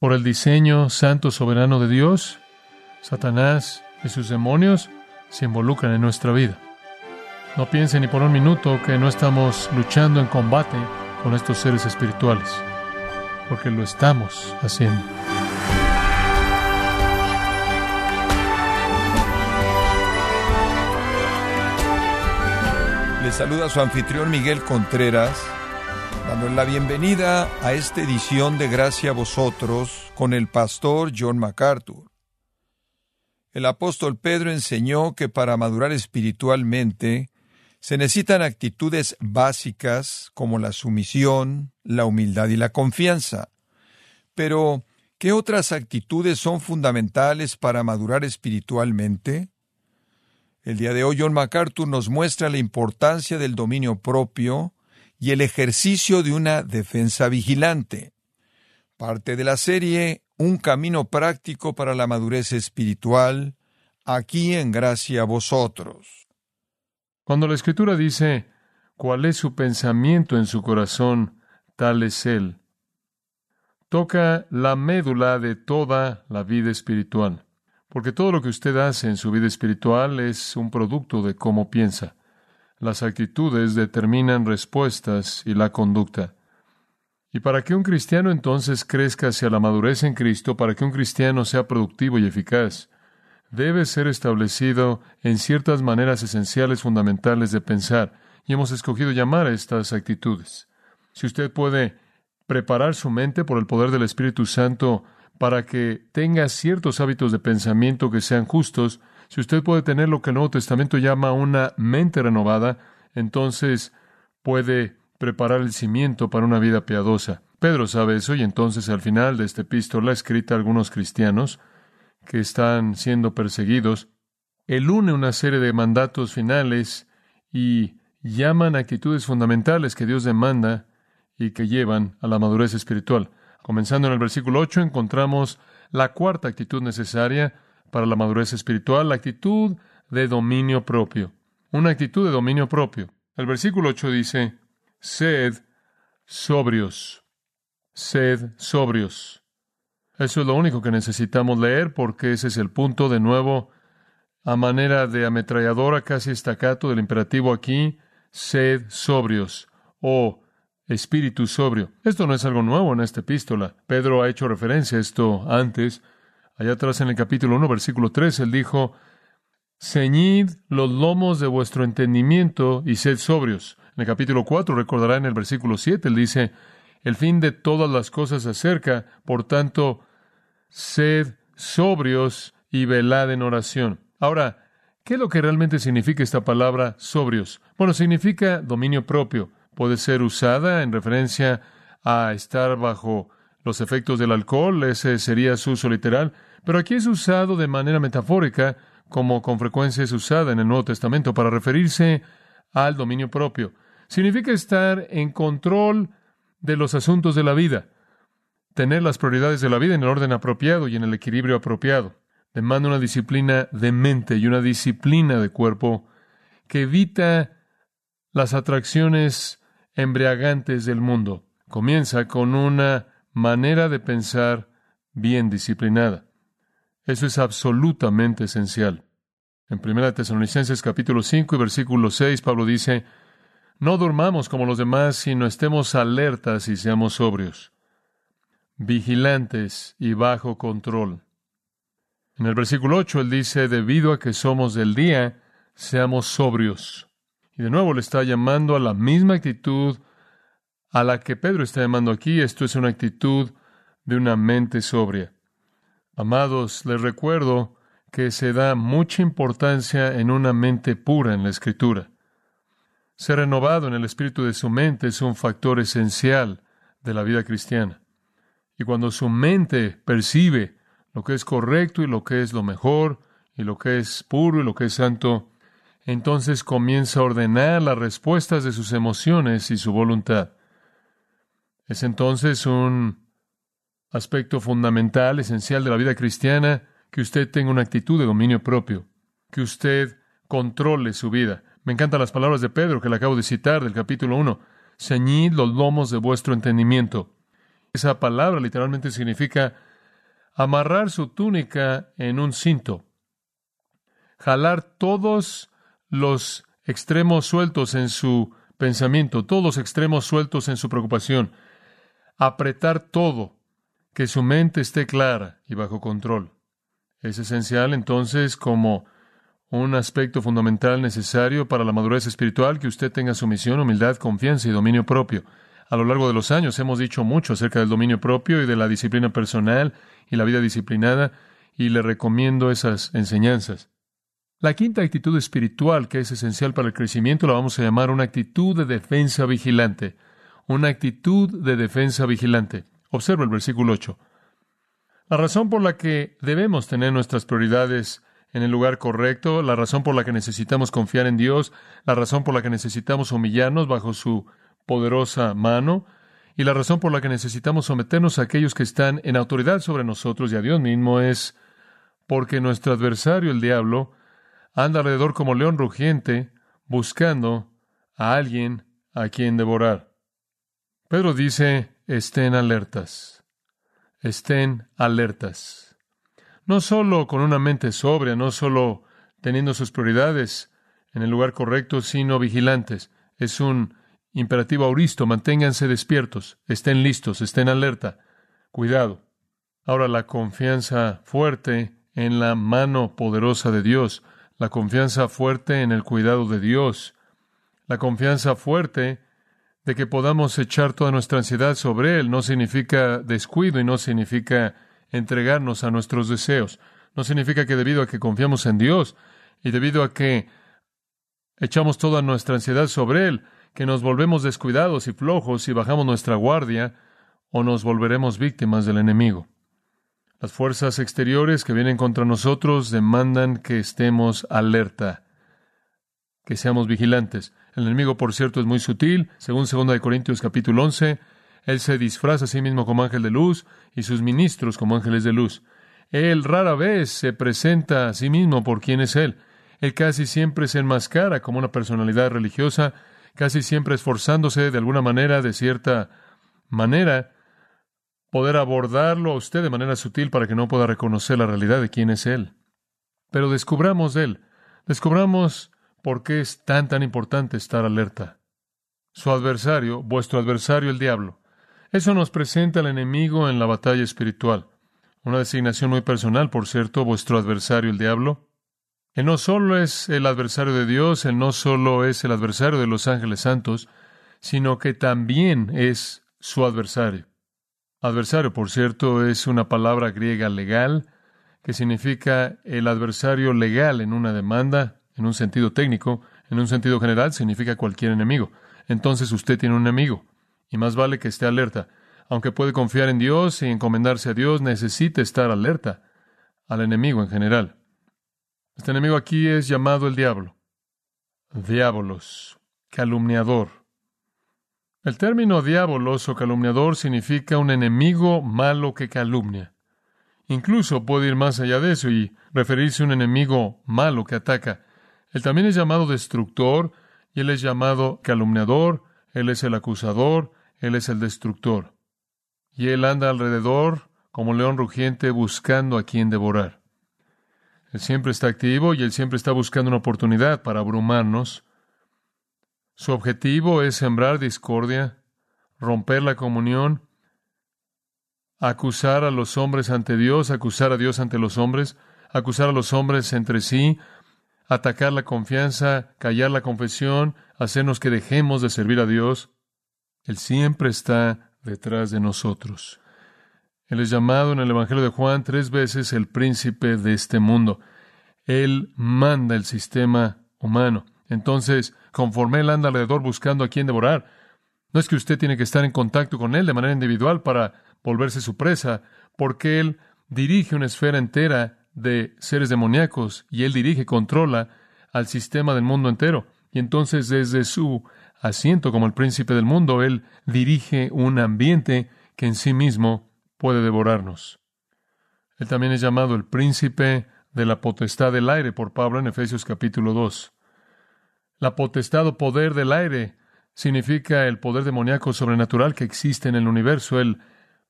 por el diseño santo soberano de Dios, Satanás y sus demonios se involucran en nuestra vida. No piensen ni por un minuto que no estamos luchando en combate con estos seres espirituales, porque lo estamos haciendo. Le saluda su anfitrión Miguel Contreras la bienvenida a esta edición de Gracia a vosotros con el pastor John MacArthur. El apóstol Pedro enseñó que para madurar espiritualmente se necesitan actitudes básicas como la sumisión, la humildad y la confianza. Pero, ¿qué otras actitudes son fundamentales para madurar espiritualmente? El día de hoy John MacArthur nos muestra la importancia del dominio propio, y el ejercicio de una defensa vigilante. Parte de la serie Un camino práctico para la madurez espiritual, aquí en gracia a vosotros. Cuando la Escritura dice, ¿cuál es su pensamiento en su corazón? Tal es Él. Toca la médula de toda la vida espiritual, porque todo lo que usted hace en su vida espiritual es un producto de cómo piensa. Las actitudes determinan respuestas y la conducta. Y para que un cristiano entonces crezca hacia la madurez en Cristo, para que un cristiano sea productivo y eficaz, debe ser establecido en ciertas maneras esenciales fundamentales de pensar, y hemos escogido llamar a estas actitudes. Si usted puede preparar su mente por el poder del Espíritu Santo para que tenga ciertos hábitos de pensamiento que sean justos, si usted puede tener lo que el Nuevo Testamento llama una mente renovada, entonces puede preparar el cimiento para una vida piadosa. Pedro sabe eso y entonces al final de esta epístola escrita a algunos cristianos que están siendo perseguidos, él une una serie de mandatos finales y llaman actitudes fundamentales que Dios demanda y que llevan a la madurez espiritual. Comenzando en el versículo 8 encontramos la cuarta actitud necesaria para la madurez espiritual, la actitud de dominio propio. Una actitud de dominio propio. El versículo 8 dice, sed sobrios, sed sobrios. Eso es lo único que necesitamos leer porque ese es el punto de nuevo a manera de ametralladora casi estacato del imperativo aquí, sed sobrios o espíritu sobrio. Esto no es algo nuevo en esta epístola. Pedro ha hecho referencia a esto antes Allá atrás en el capítulo 1, versículo 3, él dijo, Ceñid los lomos de vuestro entendimiento y sed sobrios. En el capítulo 4, recordará en el versículo 7, él dice, El fin de todas las cosas se acerca, por tanto, sed sobrios y velad en oración. Ahora, ¿qué es lo que realmente significa esta palabra sobrios? Bueno, significa dominio propio. Puede ser usada en referencia a estar bajo los efectos del alcohol, ese sería su uso literal, pero aquí es usado de manera metafórica, como con frecuencia es usada en el Nuevo Testamento, para referirse al dominio propio. Significa estar en control de los asuntos de la vida, tener las prioridades de la vida en el orden apropiado y en el equilibrio apropiado. Demanda una disciplina de mente y una disciplina de cuerpo que evita las atracciones embriagantes del mundo. Comienza con una manera de pensar bien disciplinada. Eso es absolutamente esencial. En 1 Tesalonicenses capítulo 5 y versículo 6, Pablo dice, No durmamos como los demás, sino estemos alertas y seamos sobrios, vigilantes y bajo control. En el versículo 8 él dice, debido a que somos del día, seamos sobrios. Y de nuevo le está llamando a la misma actitud a la que Pedro está llamando aquí. Esto es una actitud de una mente sobria. Amados, les recuerdo que se da mucha importancia en una mente pura en la Escritura. Ser renovado en el espíritu de su mente es un factor esencial de la vida cristiana. Y cuando su mente percibe lo que es correcto y lo que es lo mejor, y lo que es puro y lo que es santo, entonces comienza a ordenar las respuestas de sus emociones y su voluntad. Es entonces un aspecto fundamental, esencial de la vida cristiana, que usted tenga una actitud de dominio propio, que usted controle su vida. Me encantan las palabras de Pedro que le acabo de citar del capítulo 1. Ceñid los lomos de vuestro entendimiento. Esa palabra literalmente significa amarrar su túnica en un cinto, jalar todos los extremos sueltos en su pensamiento, todos los extremos sueltos en su preocupación, apretar todo, que su mente esté clara y bajo control. Es esencial entonces como un aspecto fundamental necesario para la madurez espiritual que usted tenga sumisión, humildad, confianza y dominio propio. A lo largo de los años hemos dicho mucho acerca del dominio propio y de la disciplina personal y la vida disciplinada, y le recomiendo esas enseñanzas. La quinta actitud espiritual que es esencial para el crecimiento la vamos a llamar una actitud de defensa vigilante. Una actitud de defensa vigilante. Observa el versículo 8. La razón por la que debemos tener nuestras prioridades en el lugar correcto, la razón por la que necesitamos confiar en Dios, la razón por la que necesitamos humillarnos bajo su poderosa mano, y la razón por la que necesitamos someternos a aquellos que están en autoridad sobre nosotros y a Dios mismo es porque nuestro adversario, el diablo, anda alrededor como león rugiente, buscando a alguien a quien devorar. Pedro dice, estén alertas, estén alertas. No solo con una mente sobria, no solo teniendo sus prioridades en el lugar correcto, sino vigilantes. Es un imperativo auristo, manténganse despiertos, estén listos, estén alerta, cuidado. Ahora la confianza fuerte en la mano poderosa de Dios, la confianza fuerte en el cuidado de Dios, la confianza fuerte de que podamos echar toda nuestra ansiedad sobre Él, no significa descuido y no significa entregarnos a nuestros deseos. No significa que debido a que confiamos en Dios y debido a que echamos toda nuestra ansiedad sobre Él, que nos volvemos descuidados y flojos y bajamos nuestra guardia o nos volveremos víctimas del enemigo. Las fuerzas exteriores que vienen contra nosotros demandan que estemos alerta, que seamos vigilantes. El enemigo, por cierto, es muy sutil. Según 2 Corintios capítulo 11, él se disfraza a sí mismo como ángel de luz y sus ministros como ángeles de luz. Él rara vez se presenta a sí mismo por quien es él. Él casi siempre se enmascara como una personalidad religiosa, casi siempre esforzándose de alguna manera, de cierta manera, poder abordarlo a usted de manera sutil para que no pueda reconocer la realidad de quién es Él. Pero descubramos de Él, descubramos por qué es tan tan importante estar alerta. Su adversario, vuestro adversario el diablo, eso nos presenta al enemigo en la batalla espiritual. Una designación muy personal, por cierto, vuestro adversario el diablo. Él no solo es el adversario de Dios, él no solo es el adversario de los ángeles santos, sino que también es su adversario. Adversario, por cierto, es una palabra griega legal que significa el adversario legal en una demanda, en un sentido técnico, en un sentido general significa cualquier enemigo. Entonces usted tiene un enemigo y más vale que esté alerta. Aunque puede confiar en Dios y encomendarse a Dios, necesita estar alerta al enemigo en general. Este enemigo aquí es llamado el diablo. Diabolos, calumniador. El término diabolos o calumniador significa un enemigo malo que calumnia. Incluso puede ir más allá de eso y referirse a un enemigo malo que ataca. Él también es llamado destructor y él es llamado calumniador, él es el acusador, él es el destructor. Y él anda alrededor como león rugiente buscando a quien devorar. Él siempre está activo y él siempre está buscando una oportunidad para abrumarnos. Su objetivo es sembrar discordia, romper la comunión, acusar a los hombres ante Dios, acusar a Dios ante los hombres, acusar a los hombres entre sí, atacar la confianza, callar la confesión, hacernos que dejemos de servir a Dios. Él siempre está detrás de nosotros. Él es llamado en el Evangelio de Juan tres veces el príncipe de este mundo. Él manda el sistema humano. Entonces, conforme Él anda alrededor buscando a quien devorar, no es que usted tiene que estar en contacto con Él de manera individual para volverse su presa, porque Él dirige una esfera entera de seres demoníacos y Él dirige controla al sistema del mundo entero. Y entonces desde su asiento como el príncipe del mundo, Él dirige un ambiente que en sí mismo puede devorarnos. Él también es llamado el príncipe de la potestad del aire por Pablo en Efesios capítulo 2. La potestad o poder del aire significa el poder demoníaco sobrenatural que existe en el universo. Él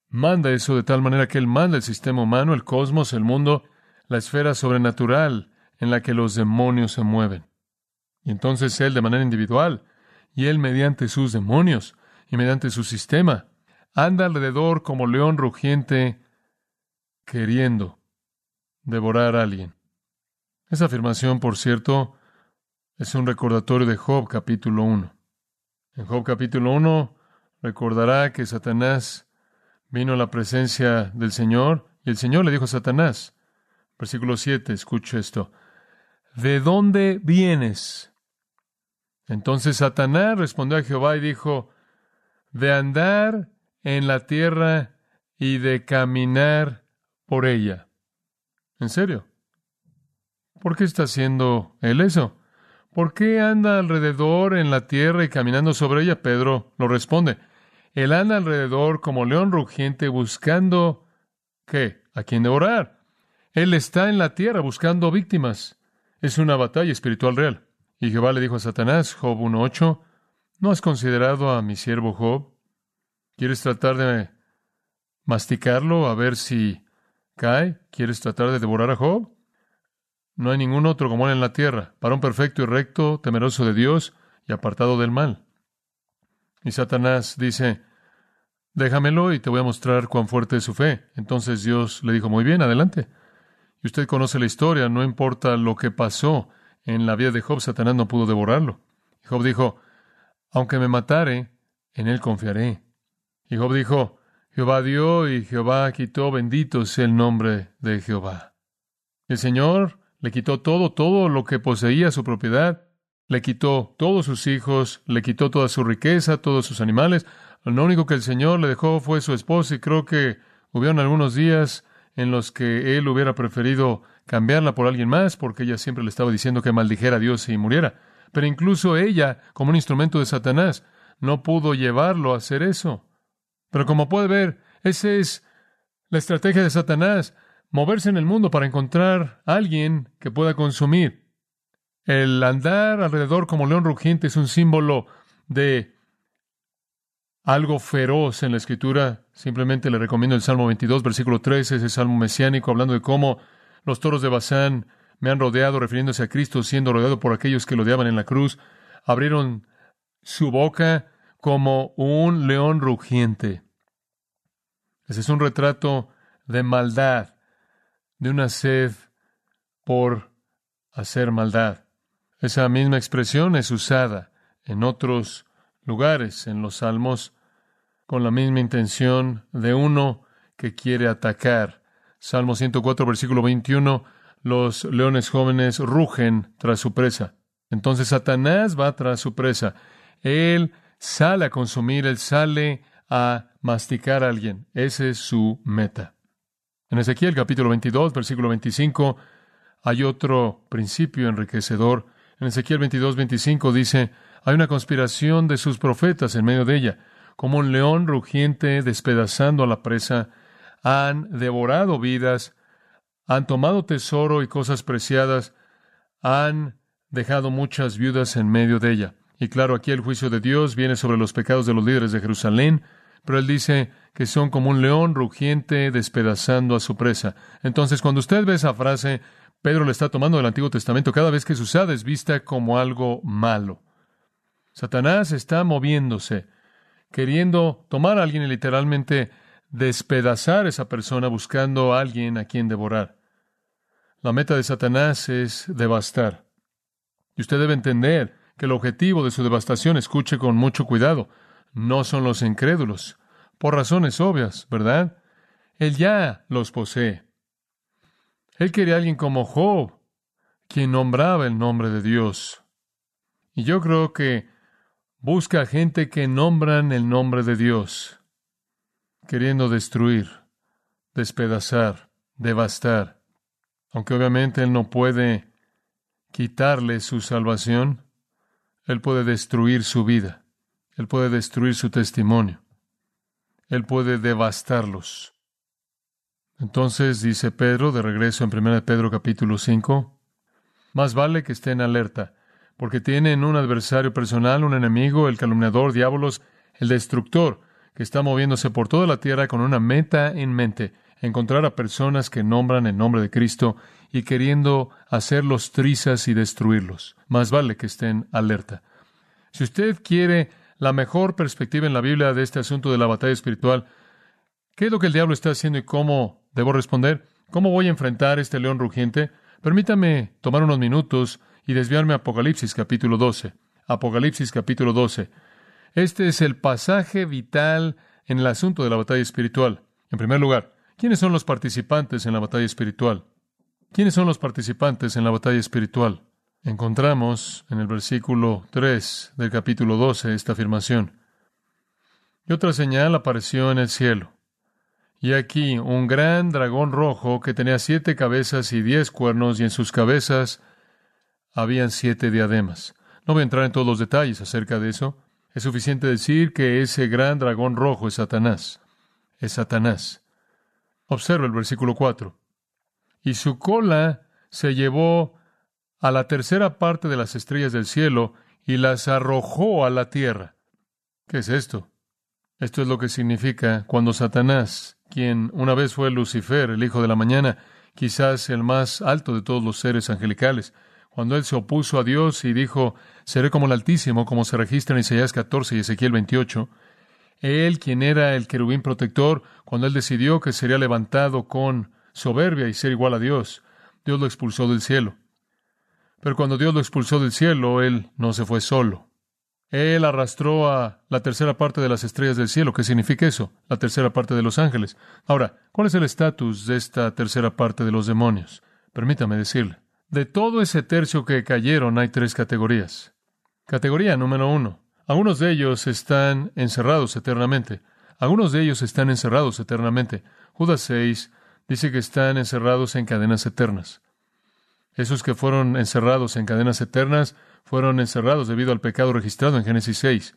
manda eso de tal manera que Él manda el sistema humano, el cosmos, el mundo, la esfera sobrenatural en la que los demonios se mueven. Y entonces Él de manera individual, y Él mediante sus demonios y mediante su sistema, anda alrededor como león rugiente queriendo devorar a alguien. Esa afirmación, por cierto, es un recordatorio de Job capítulo 1. En Job capítulo 1 recordará que Satanás vino a la presencia del Señor y el Señor le dijo a Satanás, versículo 7, escucho esto, ¿de dónde vienes? Entonces Satanás respondió a Jehová y dijo, de andar en la tierra y de caminar por ella. ¿En serio? ¿Por qué está haciendo él eso? ¿Por qué anda alrededor en la tierra y caminando sobre ella? Pedro lo responde. Él anda alrededor como león rugiente buscando ¿qué? ¿A quién devorar? Él está en la tierra buscando víctimas. Es una batalla espiritual real. Y Jehová le dijo a Satanás, Job 1.8, ¿no has considerado a mi siervo Job? ¿Quieres tratar de masticarlo a ver si cae? ¿Quieres tratar de devorar a Job? No hay ningún otro como él en la tierra, un perfecto y recto, temeroso de Dios y apartado del mal. Y Satanás dice, déjamelo y te voy a mostrar cuán fuerte es su fe. Entonces Dios le dijo, muy bien, adelante. Y usted conoce la historia, no importa lo que pasó en la vida de Job, Satanás no pudo devorarlo. Y Job dijo, aunque me matare, en él confiaré. Y Job dijo, Jehová dio y Jehová quitó, bendito sea el nombre de Jehová. El Señor le quitó todo, todo lo que poseía su propiedad, le quitó todos sus hijos, le quitó toda su riqueza, todos sus animales. Lo único que el Señor le dejó fue su esposa y creo que hubieron algunos días en los que él hubiera preferido cambiarla por alguien más porque ella siempre le estaba diciendo que maldijera a Dios y muriera. Pero incluso ella, como un instrumento de Satanás, no pudo llevarlo a hacer eso. Pero como puede ver, esa es la estrategia de Satanás moverse en el mundo para encontrar a alguien que pueda consumir. El andar alrededor como león rugiente es un símbolo de algo feroz en la escritura. Simplemente le recomiendo el Salmo 22, versículo 13, ese salmo mesiánico, hablando de cómo los toros de Bazán me han rodeado, refiriéndose a Cristo, siendo rodeado por aquellos que lo odiaban en la cruz. Abrieron su boca como un león rugiente. Ese es un retrato de maldad de una sed por hacer maldad. Esa misma expresión es usada en otros lugares, en los salmos, con la misma intención de uno que quiere atacar. Salmo 104, versículo 21, los leones jóvenes rugen tras su presa. Entonces Satanás va tras su presa. Él sale a consumir, él sale a masticar a alguien. Esa es su meta. En Ezequiel capítulo 22, versículo 25, hay otro principio enriquecedor. En Ezequiel 22, 25 dice, hay una conspiración de sus profetas en medio de ella. Como un león rugiente despedazando a la presa, han devorado vidas, han tomado tesoro y cosas preciadas, han dejado muchas viudas en medio de ella. Y claro, aquí el juicio de Dios viene sobre los pecados de los líderes de Jerusalén, pero él dice que son como un león rugiente despedazando a su presa. Entonces, cuando usted ve esa frase, Pedro le está tomando del Antiguo Testamento cada vez que se usa es vista como algo malo. Satanás está moviéndose, queriendo tomar a alguien y literalmente despedazar a esa persona buscando a alguien a quien devorar. La meta de Satanás es devastar. Y usted debe entender que el objetivo de su devastación, escuche con mucho cuidado, no son los incrédulos, por razones obvias, ¿verdad? Él ya los posee. Él quería a alguien como Job, quien nombraba el nombre de Dios. Y yo creo que busca gente que nombran el nombre de Dios, queriendo destruir, despedazar, devastar. Aunque obviamente Él no puede quitarle su salvación, Él puede destruir su vida. Él puede destruir su testimonio. Él puede devastarlos. Entonces dice Pedro, de regreso en 1 Pedro capítulo 5, más vale que estén alerta, porque tienen un adversario personal, un enemigo, el calumniador, diabolos, el destructor, que está moviéndose por toda la tierra con una meta en mente, encontrar a personas que nombran el nombre de Cristo y queriendo hacerlos trizas y destruirlos. Más vale que estén alerta. Si usted quiere la mejor perspectiva en la Biblia de este asunto de la batalla espiritual, ¿qué es lo que el diablo está haciendo y cómo debo responder? ¿Cómo voy a enfrentar este león rugiente? Permítame tomar unos minutos y desviarme a Apocalipsis capítulo 12. Apocalipsis capítulo 12. Este es el pasaje vital en el asunto de la batalla espiritual. En primer lugar, ¿quiénes son los participantes en la batalla espiritual? ¿Quiénes son los participantes en la batalla espiritual? Encontramos en el versículo 3 del capítulo 12 esta afirmación. Y otra señal apareció en el cielo. Y aquí un gran dragón rojo que tenía siete cabezas y diez cuernos, y en sus cabezas habían siete diademas. No voy a entrar en todos los detalles acerca de eso. Es suficiente decir que ese gran dragón rojo es Satanás. Es Satanás. Observa el versículo 4 y su cola se llevó a la tercera parte de las estrellas del cielo y las arrojó a la tierra. ¿Qué es esto? Esto es lo que significa cuando Satanás, quien una vez fue Lucifer, el hijo de la mañana, quizás el más alto de todos los seres angelicales, cuando él se opuso a Dios y dijo, seré como el Altísimo, como se registra en Isaías 14 y Ezequiel 28, él, quien era el querubín protector, cuando él decidió que sería levantado con soberbia y ser igual a Dios, Dios lo expulsó del cielo. Pero cuando Dios lo expulsó del cielo, Él no se fue solo. Él arrastró a la tercera parte de las estrellas del cielo. ¿Qué significa eso? La tercera parte de los ángeles. Ahora, ¿cuál es el estatus de esta tercera parte de los demonios? Permítame decirle. De todo ese tercio que cayeron hay tres categorías. Categoría número uno. Algunos de ellos están encerrados eternamente. Algunos de ellos están encerrados eternamente. Judas 6 dice que están encerrados en cadenas eternas. Esos que fueron encerrados en cadenas eternas fueron encerrados debido al pecado registrado en Génesis 6.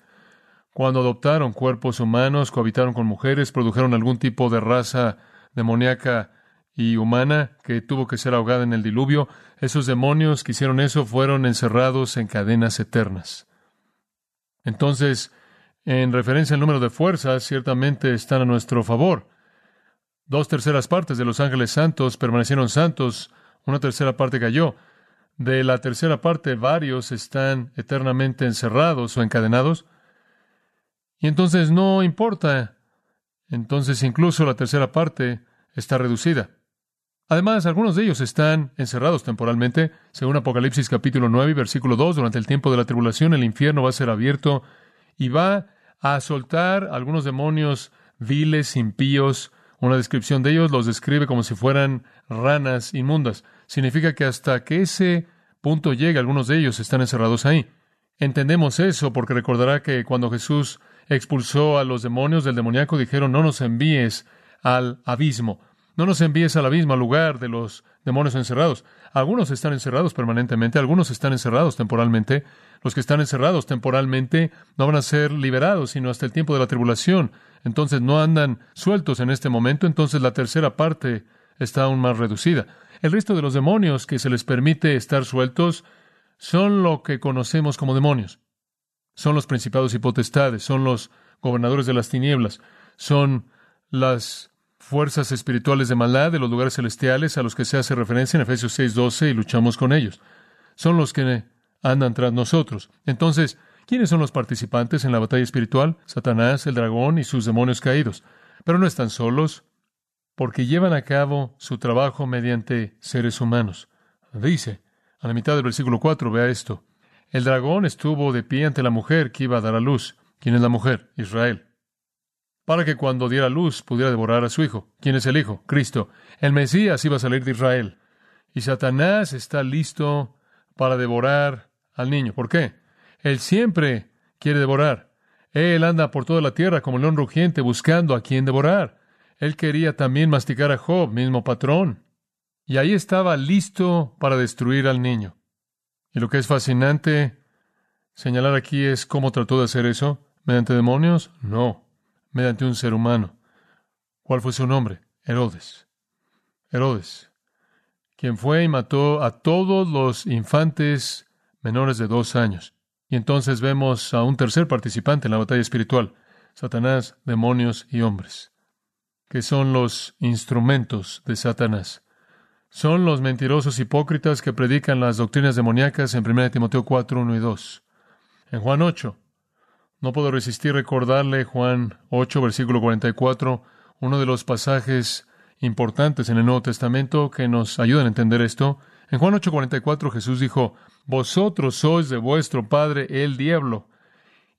Cuando adoptaron cuerpos humanos, cohabitaron con mujeres, produjeron algún tipo de raza demoníaca y humana que tuvo que ser ahogada en el diluvio, esos demonios que hicieron eso fueron encerrados en cadenas eternas. Entonces, en referencia al número de fuerzas, ciertamente están a nuestro favor. Dos terceras partes de los ángeles santos permanecieron santos, una tercera parte cayó. De la tercera parte, varios están eternamente encerrados o encadenados. Y entonces no importa. Entonces incluso la tercera parte está reducida. Además, algunos de ellos están encerrados temporalmente. Según Apocalipsis capítulo 9, versículo 2, durante el tiempo de la tribulación el infierno va a ser abierto y va a soltar algunos demonios viles, impíos, una descripción de ellos los describe como si fueran ranas inmundas. Significa que hasta que ese punto llegue, algunos de ellos están encerrados ahí. Entendemos eso porque recordará que cuando Jesús expulsó a los demonios del demoníaco, dijeron, no nos envíes al abismo, no nos envíes al abismo, al lugar de los demonios encerrados. Algunos están encerrados permanentemente, algunos están encerrados temporalmente. Los que están encerrados temporalmente no van a ser liberados sino hasta el tiempo de la tribulación. Entonces no andan sueltos en este momento, entonces la tercera parte está aún más reducida. El resto de los demonios que se les permite estar sueltos son lo que conocemos como demonios. Son los principados y potestades, son los gobernadores de las tinieblas, son las fuerzas espirituales de maldad de los lugares celestiales a los que se hace referencia en Efesios 6:12 y luchamos con ellos. Son los que andan tras nosotros. Entonces, ¿quiénes son los participantes en la batalla espiritual? Satanás, el dragón y sus demonios caídos. Pero no están solos, porque llevan a cabo su trabajo mediante seres humanos. Dice, a la mitad del versículo 4, vea esto. El dragón estuvo de pie ante la mujer que iba a dar a luz. ¿Quién es la mujer? Israel para que cuando diera luz pudiera devorar a su hijo. ¿Quién es el hijo? Cristo. El Mesías iba a salir de Israel. Y Satanás está listo para devorar al niño. ¿Por qué? Él siempre quiere devorar. Él anda por toda la tierra como león rugiente buscando a quien devorar. Él quería también masticar a Job, mismo patrón. Y ahí estaba listo para destruir al niño. Y lo que es fascinante señalar aquí es cómo trató de hacer eso. ¿Mediante demonios? No mediante un ser humano. ¿Cuál fue su nombre? Herodes. Herodes, quien fue y mató a todos los infantes menores de dos años. Y entonces vemos a un tercer participante en la batalla espiritual. Satanás, demonios y hombres, que son los instrumentos de Satanás. Son los mentirosos hipócritas que predican las doctrinas demoníacas en 1 Timoteo 4, 1 y 2. En Juan 8, no puedo resistir recordarle Juan 8, versículo 44, uno de los pasajes importantes en el Nuevo Testamento que nos ayudan a entender esto. En Juan 8, 44 Jesús dijo, Vosotros sois de vuestro padre el diablo,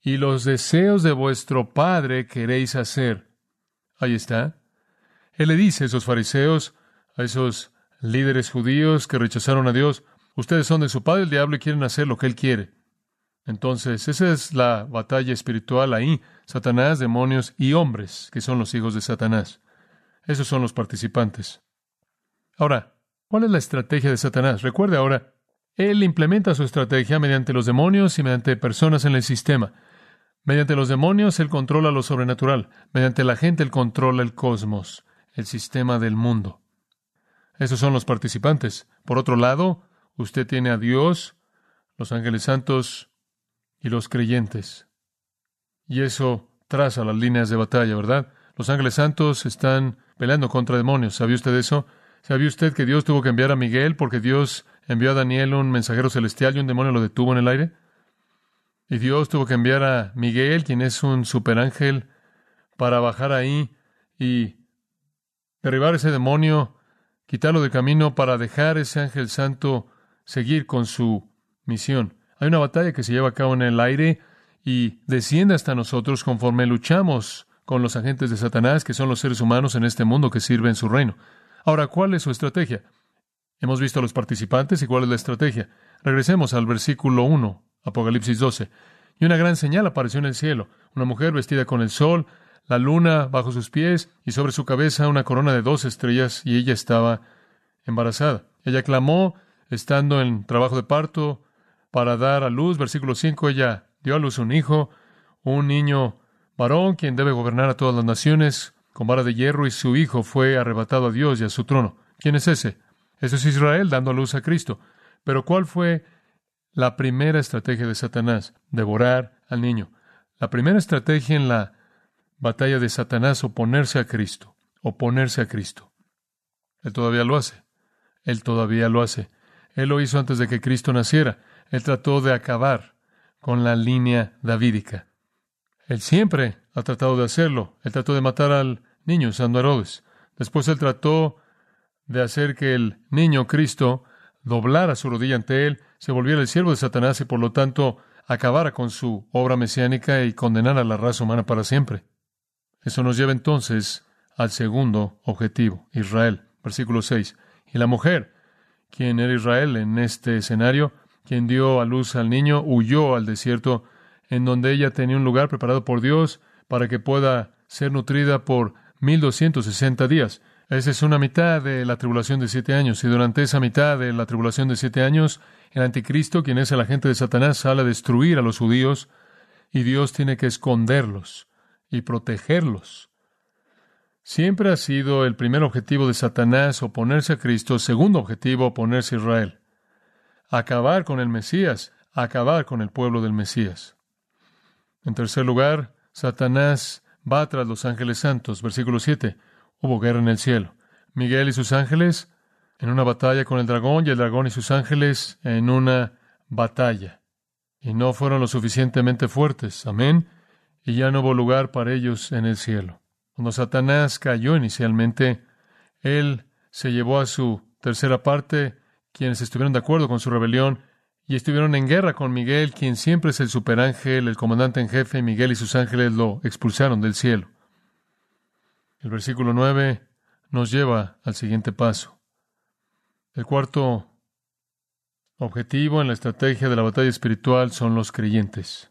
y los deseos de vuestro padre queréis hacer. Ahí está. Él le dice a esos fariseos, a esos líderes judíos que rechazaron a Dios, ustedes son de su padre el diablo y quieren hacer lo que él quiere. Entonces, esa es la batalla espiritual ahí, Satanás, demonios y hombres, que son los hijos de Satanás. Esos son los participantes. Ahora, ¿cuál es la estrategia de Satanás? Recuerde ahora, él implementa su estrategia mediante los demonios y mediante personas en el sistema. Mediante los demonios Él controla lo sobrenatural. Mediante la gente Él controla el cosmos, el sistema del mundo. Esos son los participantes. Por otro lado, usted tiene a Dios, los ángeles santos y los creyentes. Y eso traza las líneas de batalla, ¿verdad? Los ángeles santos están peleando contra demonios. ¿Sabía usted eso? ¿Sabía usted que Dios tuvo que enviar a Miguel porque Dios envió a Daniel un mensajero celestial y un demonio lo detuvo en el aire? Y Dios tuvo que enviar a Miguel, quien es un superángel, para bajar ahí y derribar ese demonio, quitarlo de camino para dejar ese ángel santo seguir con su misión. Hay una batalla que se lleva a cabo en el aire y desciende hasta nosotros conforme luchamos con los agentes de Satanás, que son los seres humanos en este mundo que sirven su reino. Ahora, ¿cuál es su estrategia? Hemos visto a los participantes y cuál es la estrategia. Regresemos al versículo 1 Apocalipsis 12. Y una gran señal apareció en el cielo, una mujer vestida con el sol, la luna bajo sus pies y sobre su cabeza una corona de dos estrellas y ella estaba embarazada. Ella clamó, estando en trabajo de parto, para dar a luz. Versículo 5, ella dio a luz un hijo, un niño varón, quien debe gobernar a todas las naciones con vara de hierro, y su hijo fue arrebatado a Dios y a su trono. ¿Quién es ese? Eso es Israel dando a luz a Cristo. Pero ¿cuál fue la primera estrategia de Satanás, devorar al niño. La primera estrategia en la batalla de Satanás, oponerse a Cristo, oponerse a Cristo. Él todavía lo hace. Él todavía lo hace. Él lo hizo antes de que Cristo naciera. Él trató de acabar con la línea davídica. Él siempre ha tratado de hacerlo. Él trató de matar al niño usando Herodes. Después él trató de hacer que el niño Cristo doblara su rodilla ante él se volviera el siervo de Satanás y por lo tanto acabara con su obra mesiánica y condenara a la raza humana para siempre. Eso nos lleva entonces al segundo objetivo, Israel. Versículo 6. Y la mujer, quien era Israel en este escenario, quien dio a luz al niño, huyó al desierto, en donde ella tenía un lugar preparado por Dios para que pueda ser nutrida por mil doscientos sesenta días. Esa es una mitad de la tribulación de siete años. Y durante esa mitad de la tribulación de siete años, el anticristo, quien es el agente de Satanás, sale a destruir a los judíos y Dios tiene que esconderlos y protegerlos. Siempre ha sido el primer objetivo de Satanás oponerse a Cristo, segundo objetivo oponerse a Israel. Acabar con el Mesías, acabar con el pueblo del Mesías. En tercer lugar, Satanás va tras los ángeles santos. Versículo 7. Hubo guerra en el cielo. Miguel y sus ángeles en una batalla con el dragón y el dragón y sus ángeles en una batalla. Y no fueron lo suficientemente fuertes. Amén. Y ya no hubo lugar para ellos en el cielo. Cuando Satanás cayó inicialmente, él se llevó a su tercera parte, quienes estuvieron de acuerdo con su rebelión, y estuvieron en guerra con Miguel, quien siempre es el superángel, el comandante en jefe, Miguel y sus ángeles lo expulsaron del cielo. El versículo 9 nos lleva al siguiente paso. El cuarto objetivo en la estrategia de la batalla espiritual son los creyentes.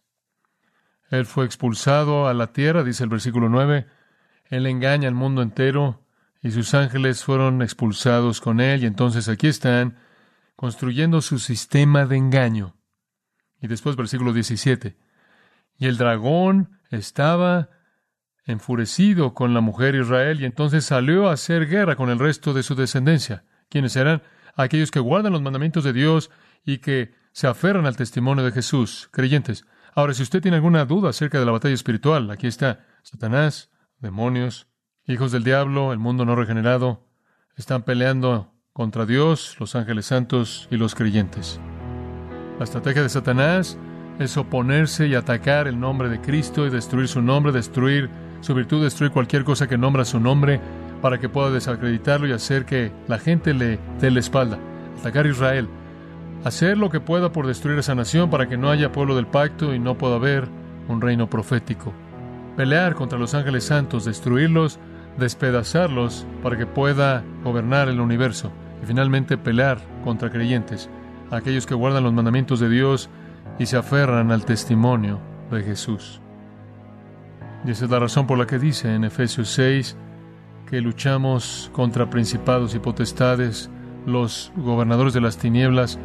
Él fue expulsado a la tierra, dice el versículo 9. Él engaña al mundo entero y sus ángeles fueron expulsados con él y entonces aquí están construyendo su sistema de engaño. Y después versículo 17. Y el dragón estaba enfurecido con la mujer Israel y entonces salió a hacer guerra con el resto de su descendencia. ¿Quiénes eran? Aquellos que guardan los mandamientos de Dios y que se aferran al testimonio de Jesús, creyentes. Ahora, si usted tiene alguna duda acerca de la batalla espiritual, aquí está Satanás, demonios, hijos del diablo, el mundo no regenerado, están peleando contra Dios, los ángeles santos y los creyentes. La estrategia de Satanás es oponerse y atacar el nombre de Cristo y destruir su nombre, destruir su virtud, destruir cualquier cosa que nombra su nombre para que pueda desacreditarlo y hacer que la gente le dé la espalda. Atacar a Israel. Hacer lo que pueda por destruir esa nación para que no haya pueblo del pacto y no pueda haber un reino profético. Pelear contra los ángeles santos, destruirlos, despedazarlos para que pueda gobernar el universo. Y finalmente pelear contra creyentes, aquellos que guardan los mandamientos de Dios y se aferran al testimonio de Jesús. Y esa es la razón por la que dice en Efesios 6 que luchamos contra principados y potestades, los gobernadores de las tinieblas,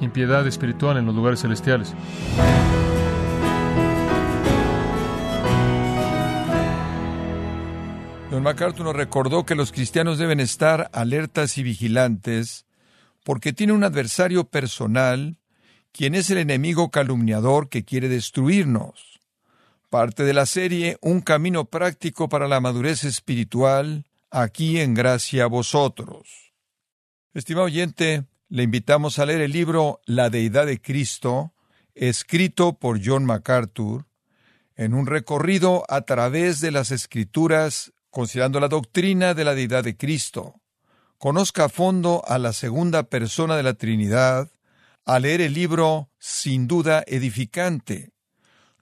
impiedad espiritual en los lugares celestiales. Don MacArthur nos recordó que los cristianos deben estar alertas y vigilantes porque tiene un adversario personal, quien es el enemigo calumniador que quiere destruirnos. Parte de la serie Un camino práctico para la madurez espiritual, aquí en gracia a vosotros. Estimado oyente, le invitamos a leer el libro La Deidad de Cristo, escrito por John MacArthur, en un recorrido a través de las Escrituras, considerando la doctrina de la Deidad de Cristo. Conozca a fondo a la segunda persona de la Trinidad, a leer el libro sin duda edificante.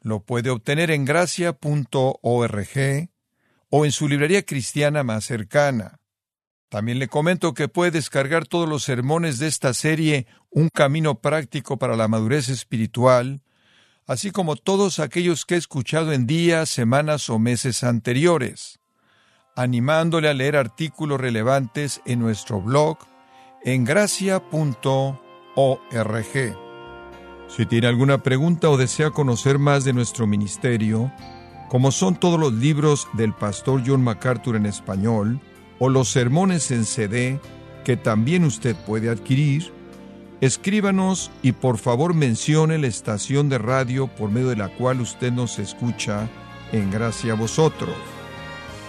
Lo puede obtener en gracia.org o en su librería cristiana más cercana. También le comento que puede descargar todos los sermones de esta serie Un camino práctico para la madurez espiritual, así como todos aquellos que he escuchado en días, semanas o meses anteriores, animándole a leer artículos relevantes en nuestro blog en gracia.org. Si tiene alguna pregunta o desea conocer más de nuestro ministerio, como son todos los libros del pastor John MacArthur en español, o los sermones en CD que también usted puede adquirir, escríbanos y por favor mencione la estación de radio por medio de la cual usted nos escucha en gracia a vosotros.